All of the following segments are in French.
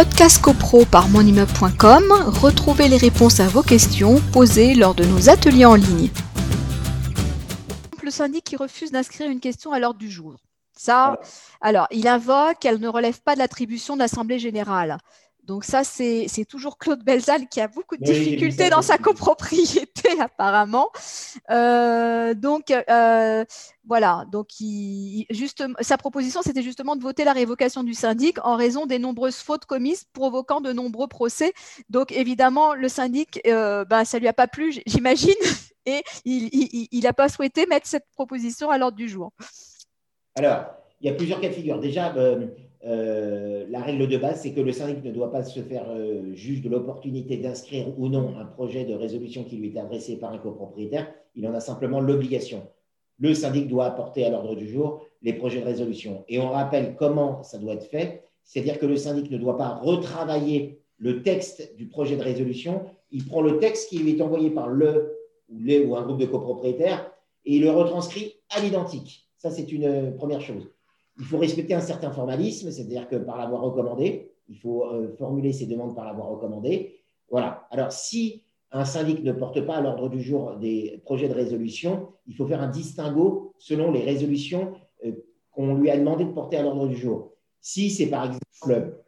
Podcast CoPro par monimmeuble.com, retrouvez les réponses à vos questions posées lors de nos ateliers en ligne. Le syndic qui refuse d'inscrire une question à l'ordre du jour. Ça, alors, il invoque qu'elle ne relève pas de l'attribution de l'Assemblée générale. Donc ça, c'est toujours Claude Belzal qui a beaucoup de difficultés dans sa copropriété apparemment. Euh, donc euh, voilà, donc il, sa proposition, c'était justement de voter la révocation du syndic en raison des nombreuses fautes commises provoquant de nombreux procès. Donc évidemment, le syndic, euh, ben, ça lui a pas plu, j'imagine, et il n'a pas souhaité mettre cette proposition à l'ordre du jour. Alors, il y a plusieurs cas de figure. Déjà, euh, euh, la règle de base, c'est que le syndic ne doit pas se faire euh, juge de l'opportunité d'inscrire ou non un projet de résolution qui lui est adressé par un copropriétaire. Il en a simplement l'obligation. Le syndic doit apporter à l'ordre du jour les projets de résolution. Et on rappelle comment ça doit être fait. C'est-à-dire que le syndic ne doit pas retravailler le texte du projet de résolution. Il prend le texte qui lui est envoyé par le ou les ou un groupe de copropriétaires et il le retranscrit à l'identique. Ça, c'est une première chose. Il faut respecter un certain formalisme, c'est-à-dire que par la voie recommandée, il faut euh, formuler ses demandes par la voie recommandée. Voilà. Alors, si un syndic ne porte pas à l'ordre du jour des projets de résolution, il faut faire un distinguo selon les résolutions euh, qu'on lui a demandé de porter à l'ordre du jour. Si c'est par exemple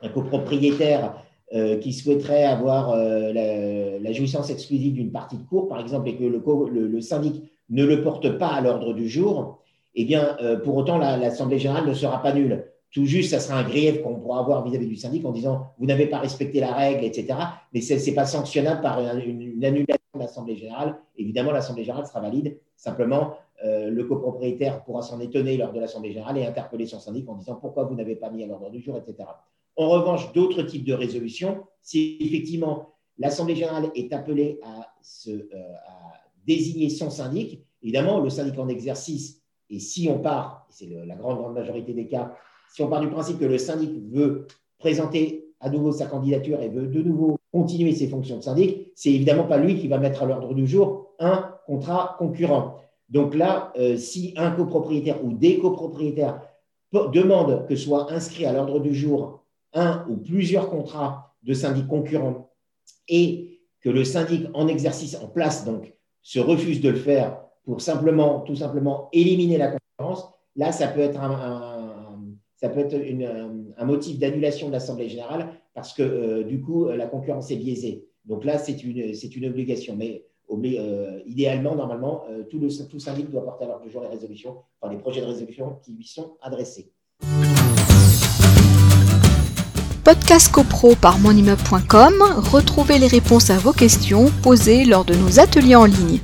un copropriétaire euh, qui souhaiterait avoir la, jouissance exclusive d'une partie de cours, par exemple, et que le syndic ne le porte pas à l'ordre du jour, eh bien, euh, pour autant, l'Assemblée générale ne sera pas nulle. Tout juste, ça sera un grief qu'on pourra avoir vis-à-vis du syndic en disant vous n'avez pas respecté la règle, etc. Mais ce n'est pas sanctionnable par une, annulation de l'Assemblée générale. Évidemment, l'Assemblée générale sera valide. Simplement, euh, le copropriétaire pourra s'en étonner lors de l'Assemblée générale et interpeller son syndic en disant pourquoi vous n'avez pas mis à l'ordre du jour, etc. En revanche, d'autres types de résolutions, si effectivement l'Assemblée générale est appelée à, euh, à désigner son syndic, évidemment, le syndic en exercice et si on part, c'est la grande, grande majorité des cas, si on part du principe que le syndic veut présenter à nouveau sa candidature et veut de nouveau continuer ses fonctions de syndic, c'est évidemment pas lui qui va mettre à l'ordre du jour un contrat concurrent. Donc là, euh, si un copropriétaire ou des copropriétaires demandent que soit inscrit à l'ordre du jour un ou plusieurs contrats de syndic concurrents et que le syndic en exercice en place donc se refuse de le faire pour simplement, tout simplement éliminer la concurrence, là, ça peut être un, motif d'annulation de l'Assemblée générale parce que euh, du coup, la concurrence est biaisée. Donc là, c'est une, obligation. Mais euh, idéalement, normalement, euh, tout, le, tout syndic doit porter à l'ordre du jour les résolutions, enfin les projets de résolution qui lui sont adressés. Podcast CoPro par monimmeuble.com, retrouvez les réponses à vos questions posées lors de nos ateliers en ligne.